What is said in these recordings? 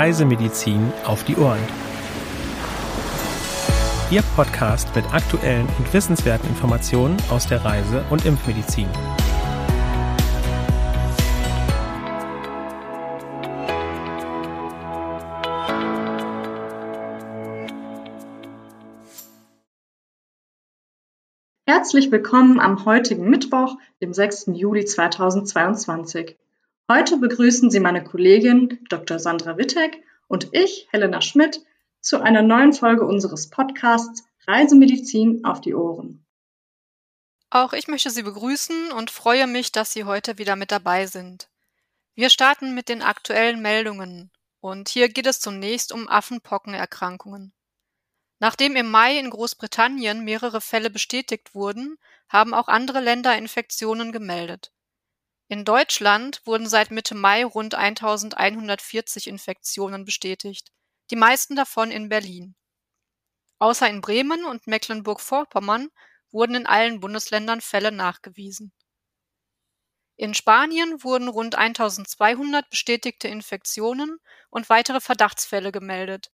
Reisemedizin auf die Ohren. Ihr Podcast mit aktuellen und wissenswerten Informationen aus der Reise- und Impfmedizin. Herzlich willkommen am heutigen Mittwoch, dem 6. Juli 2022. Heute begrüßen Sie meine Kollegin Dr. Sandra Wittek und ich, Helena Schmidt, zu einer neuen Folge unseres Podcasts Reisemedizin auf die Ohren. Auch ich möchte Sie begrüßen und freue mich, dass Sie heute wieder mit dabei sind. Wir starten mit den aktuellen Meldungen und hier geht es zunächst um Affenpockenerkrankungen. Nachdem im Mai in Großbritannien mehrere Fälle bestätigt wurden, haben auch andere Länder Infektionen gemeldet. In Deutschland wurden seit Mitte Mai rund 1140 Infektionen bestätigt, die meisten davon in Berlin. Außer in Bremen und Mecklenburg-Vorpommern wurden in allen Bundesländern Fälle nachgewiesen. In Spanien wurden rund 1200 bestätigte Infektionen und weitere Verdachtsfälle gemeldet,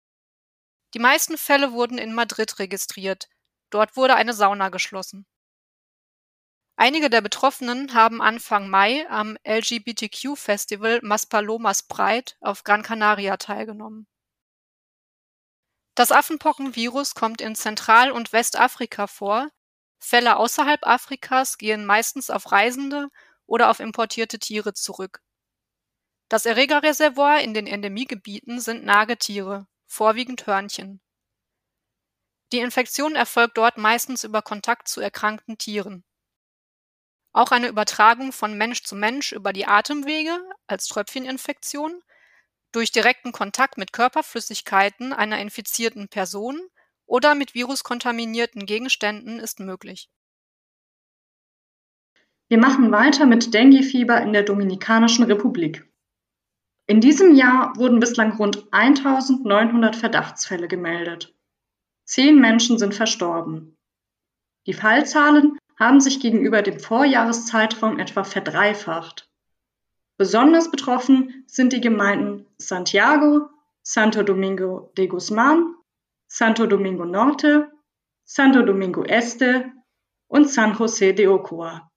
die meisten Fälle wurden in Madrid registriert, dort wurde eine Sauna geschlossen. Einige der Betroffenen haben Anfang Mai am LGBTQ-Festival Maspalomas Pride auf Gran Canaria teilgenommen. Das Affenpockenvirus kommt in Zentral- und Westafrika vor, Fälle außerhalb Afrikas gehen meistens auf Reisende oder auf importierte Tiere zurück. Das Erregerreservoir in den Endemiegebieten sind Nagetiere vorwiegend Hörnchen. Die Infektion erfolgt dort meistens über Kontakt zu erkrankten Tieren. Auch eine Übertragung von Mensch zu Mensch über die Atemwege als Tröpfcheninfektion, durch direkten Kontakt mit Körperflüssigkeiten einer infizierten Person oder mit viruskontaminierten Gegenständen ist möglich. Wir machen weiter mit Dengue-Fieber in der Dominikanischen Republik. In diesem Jahr wurden bislang rund 1900 Verdachtsfälle gemeldet. Zehn Menschen sind verstorben. Die Fallzahlen haben sich gegenüber dem Vorjahreszeitraum etwa verdreifacht. Besonders betroffen sind die Gemeinden Santiago, Santo Domingo de Guzman, Santo Domingo Norte, Santo Domingo Este und San José de Ocoa.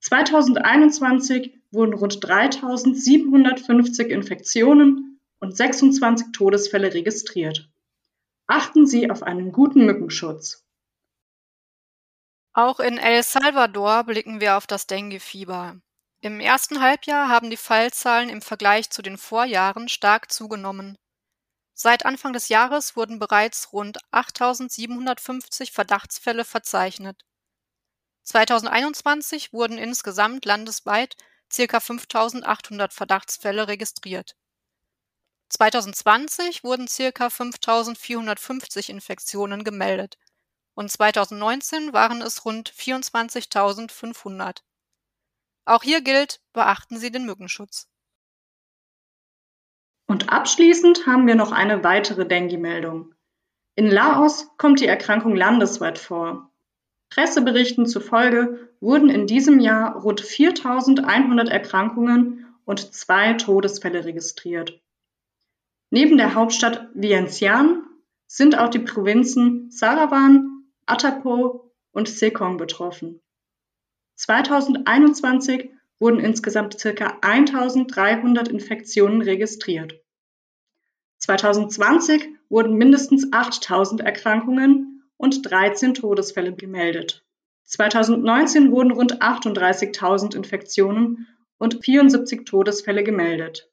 2021 wurden rund 3750 Infektionen und 26 Todesfälle registriert. Achten Sie auf einen guten Mückenschutz. Auch in El Salvador blicken wir auf das Dengue-Fieber. Im ersten Halbjahr haben die Fallzahlen im Vergleich zu den Vorjahren stark zugenommen. Seit Anfang des Jahres wurden bereits rund 8750 Verdachtsfälle verzeichnet. 2021 wurden insgesamt landesweit ca. 5800 Verdachtsfälle registriert. 2020 wurden ca. 5450 Infektionen gemeldet und 2019 waren es rund 24.500. Auch hier gilt, beachten Sie den Mückenschutz. Und abschließend haben wir noch eine weitere Dengue-Meldung. In Laos kommt die Erkrankung landesweit vor. Presseberichten zufolge wurden in diesem Jahr rund 4100 Erkrankungen und zwei Todesfälle registriert. Neben der Hauptstadt Vientiane sind auch die Provinzen Sarawan, Atapo und Sekong betroffen. 2021 wurden insgesamt ca. 1300 Infektionen registriert. 2020 wurden mindestens 8000 Erkrankungen und 13 Todesfälle gemeldet. 2019 wurden rund 38.000 Infektionen und 74 Todesfälle gemeldet.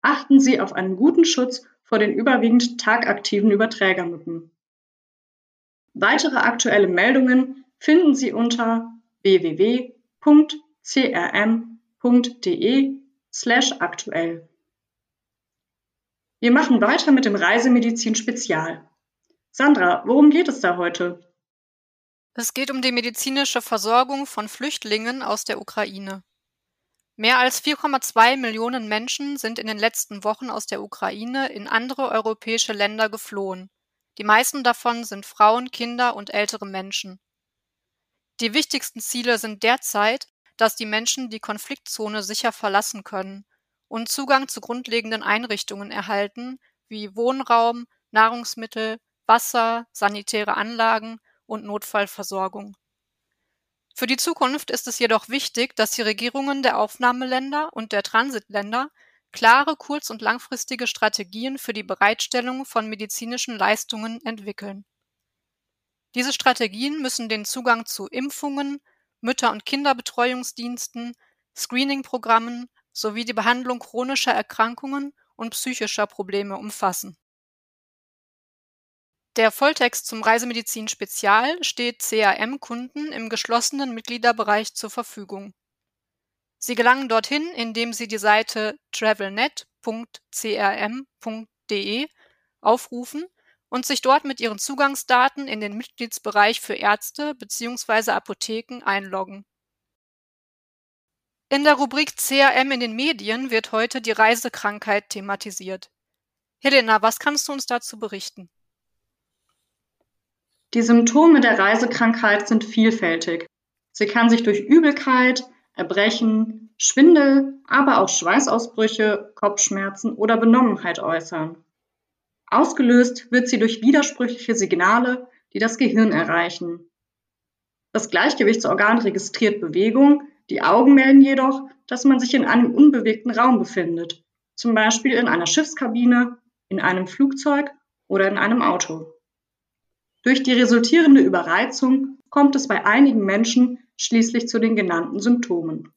Achten Sie auf einen guten Schutz vor den überwiegend tagaktiven Überträgermücken. Weitere aktuelle Meldungen finden Sie unter www.crm.de/aktuell. Wir machen weiter mit dem Reisemedizin Spezial. Sandra, worum geht es da heute? Es geht um die medizinische Versorgung von Flüchtlingen aus der Ukraine. Mehr als 4,2 Millionen Menschen sind in den letzten Wochen aus der Ukraine in andere europäische Länder geflohen. Die meisten davon sind Frauen, Kinder und ältere Menschen. Die wichtigsten Ziele sind derzeit, dass die Menschen die Konfliktzone sicher verlassen können und Zugang zu grundlegenden Einrichtungen erhalten, wie Wohnraum, Nahrungsmittel, Wasser, sanitäre Anlagen und Notfallversorgung. Für die Zukunft ist es jedoch wichtig, dass die Regierungen der Aufnahmeländer und der Transitländer klare kurz- und langfristige Strategien für die Bereitstellung von medizinischen Leistungen entwickeln. Diese Strategien müssen den Zugang zu Impfungen, Mütter- und Kinderbetreuungsdiensten, Screening-Programmen sowie die Behandlung chronischer Erkrankungen und psychischer Probleme umfassen. Der Volltext zum Reisemedizin Spezial steht CRM-Kunden im geschlossenen Mitgliederbereich zur Verfügung. Sie gelangen dorthin, indem Sie die Seite travelnet.crm.de aufrufen und sich dort mit Ihren Zugangsdaten in den Mitgliedsbereich für Ärzte bzw. Apotheken einloggen. In der Rubrik CRM in den Medien wird heute die Reisekrankheit thematisiert. Helena, was kannst du uns dazu berichten? Die Symptome der Reisekrankheit sind vielfältig. Sie kann sich durch Übelkeit, Erbrechen, Schwindel, aber auch Schweißausbrüche, Kopfschmerzen oder Benommenheit äußern. Ausgelöst wird sie durch widersprüchliche Signale, die das Gehirn erreichen. Das Gleichgewichtsorgan registriert Bewegung, die Augen melden jedoch, dass man sich in einem unbewegten Raum befindet, zum Beispiel in einer Schiffskabine, in einem Flugzeug oder in einem Auto. Durch die resultierende Überreizung kommt es bei einigen Menschen schließlich zu den genannten Symptomen.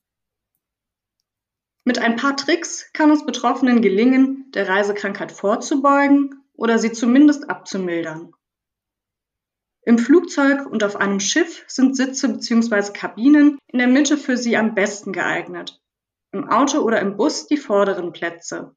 Mit ein paar Tricks kann es Betroffenen gelingen, der Reisekrankheit vorzubeugen oder sie zumindest abzumildern. Im Flugzeug und auf einem Schiff sind Sitze bzw. Kabinen in der Mitte für sie am besten geeignet. Im Auto oder im Bus die vorderen Plätze.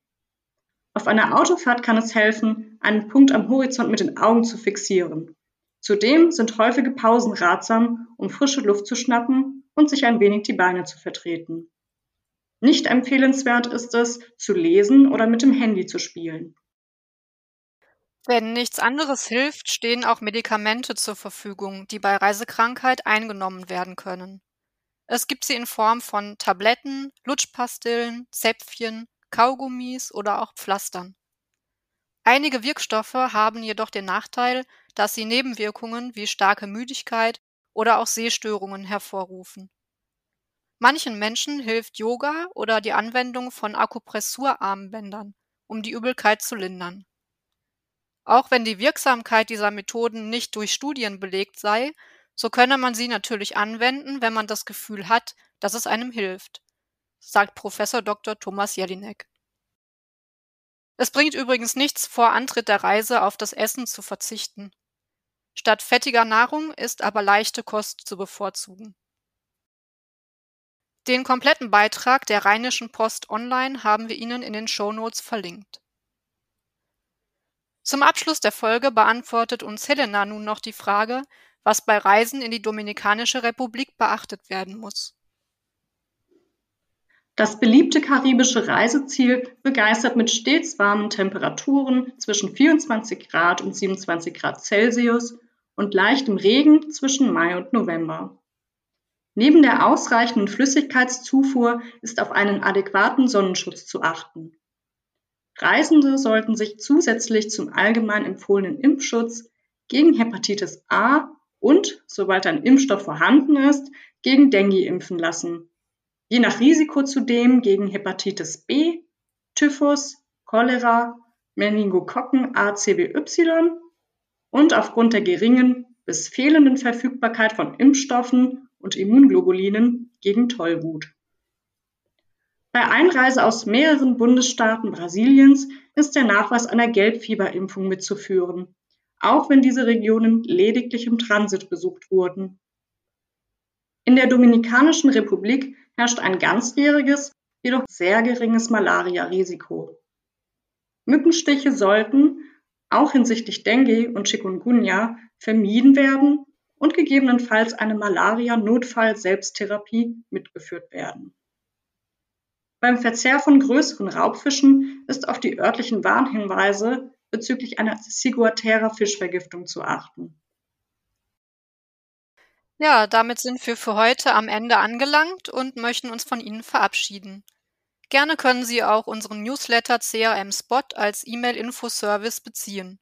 Auf einer Autofahrt kann es helfen, einen Punkt am Horizont mit den Augen zu fixieren. Zudem sind häufige Pausen ratsam, um frische Luft zu schnappen und sich ein wenig die Beine zu vertreten. Nicht empfehlenswert ist es, zu lesen oder mit dem Handy zu spielen. Wenn nichts anderes hilft, stehen auch Medikamente zur Verfügung, die bei Reisekrankheit eingenommen werden können. Es gibt sie in Form von Tabletten, Lutschpastillen, Zäpfchen, Kaugummis oder auch Pflastern. Einige Wirkstoffe haben jedoch den Nachteil, dass sie Nebenwirkungen wie starke Müdigkeit oder auch Sehstörungen hervorrufen. Manchen Menschen hilft Yoga oder die Anwendung von Akupressurarmbändern, um die Übelkeit zu lindern. Auch wenn die Wirksamkeit dieser Methoden nicht durch Studien belegt sei, so könne man sie natürlich anwenden, wenn man das Gefühl hat, dass es einem hilft, sagt Professor Dr. Thomas Jelinek. Es bringt übrigens nichts, vor Antritt der Reise auf das Essen zu verzichten. Statt fettiger Nahrung ist aber leichte Kost zu bevorzugen. Den kompletten Beitrag der Rheinischen Post Online haben wir Ihnen in den Shownotes verlinkt. Zum Abschluss der Folge beantwortet uns Helena nun noch die Frage, was bei Reisen in die Dominikanische Republik beachtet werden muss. Das beliebte karibische Reiseziel begeistert mit stets warmen Temperaturen zwischen 24 Grad und 27 Grad Celsius und leichtem Regen zwischen Mai und November. Neben der ausreichenden Flüssigkeitszufuhr ist auf einen adäquaten Sonnenschutz zu achten. Reisende sollten sich zusätzlich zum allgemein empfohlenen Impfschutz gegen Hepatitis A und, sobald ein Impfstoff vorhanden ist, gegen Dengue impfen lassen. Je nach Risiko zudem gegen Hepatitis B, Typhus, Cholera, Meningokokken ACWY und aufgrund der geringen bis fehlenden Verfügbarkeit von Impfstoffen und Immunglobulinen gegen Tollwut. Bei Einreise aus mehreren Bundesstaaten Brasiliens ist der Nachweis einer Gelbfieberimpfung mitzuführen, auch wenn diese Regionen lediglich im Transit besucht wurden. In der Dominikanischen Republik herrscht ein ganzjähriges, jedoch sehr geringes Malaria-Risiko. Mückenstiche sollten, auch hinsichtlich Dengue und Chikungunya, vermieden werden und gegebenenfalls eine Malaria-Notfall-Selbsttherapie mitgeführt werden. Beim Verzehr von größeren Raubfischen ist auf die örtlichen Warnhinweise bezüglich einer ciguatera Fischvergiftung zu achten. Ja, damit sind wir für heute am Ende angelangt und möchten uns von Ihnen verabschieden. Gerne können Sie auch unseren Newsletter CRM Spot als E-Mail-Infoservice beziehen.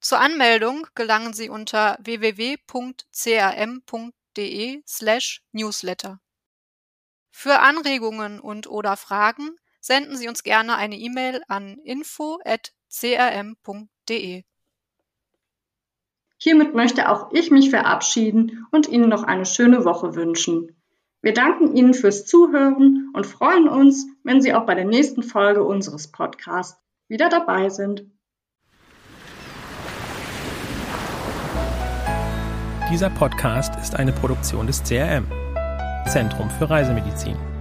Zur Anmeldung gelangen Sie unter www.crm.de/newsletter. Für Anregungen und/oder Fragen senden Sie uns gerne eine E-Mail an info@crm.de. Hiermit möchte auch ich mich verabschieden und Ihnen noch eine schöne Woche wünschen. Wir danken Ihnen fürs Zuhören und freuen uns, wenn Sie auch bei der nächsten Folge unseres Podcasts wieder dabei sind. Dieser Podcast ist eine Produktion des CRM, Zentrum für Reisemedizin.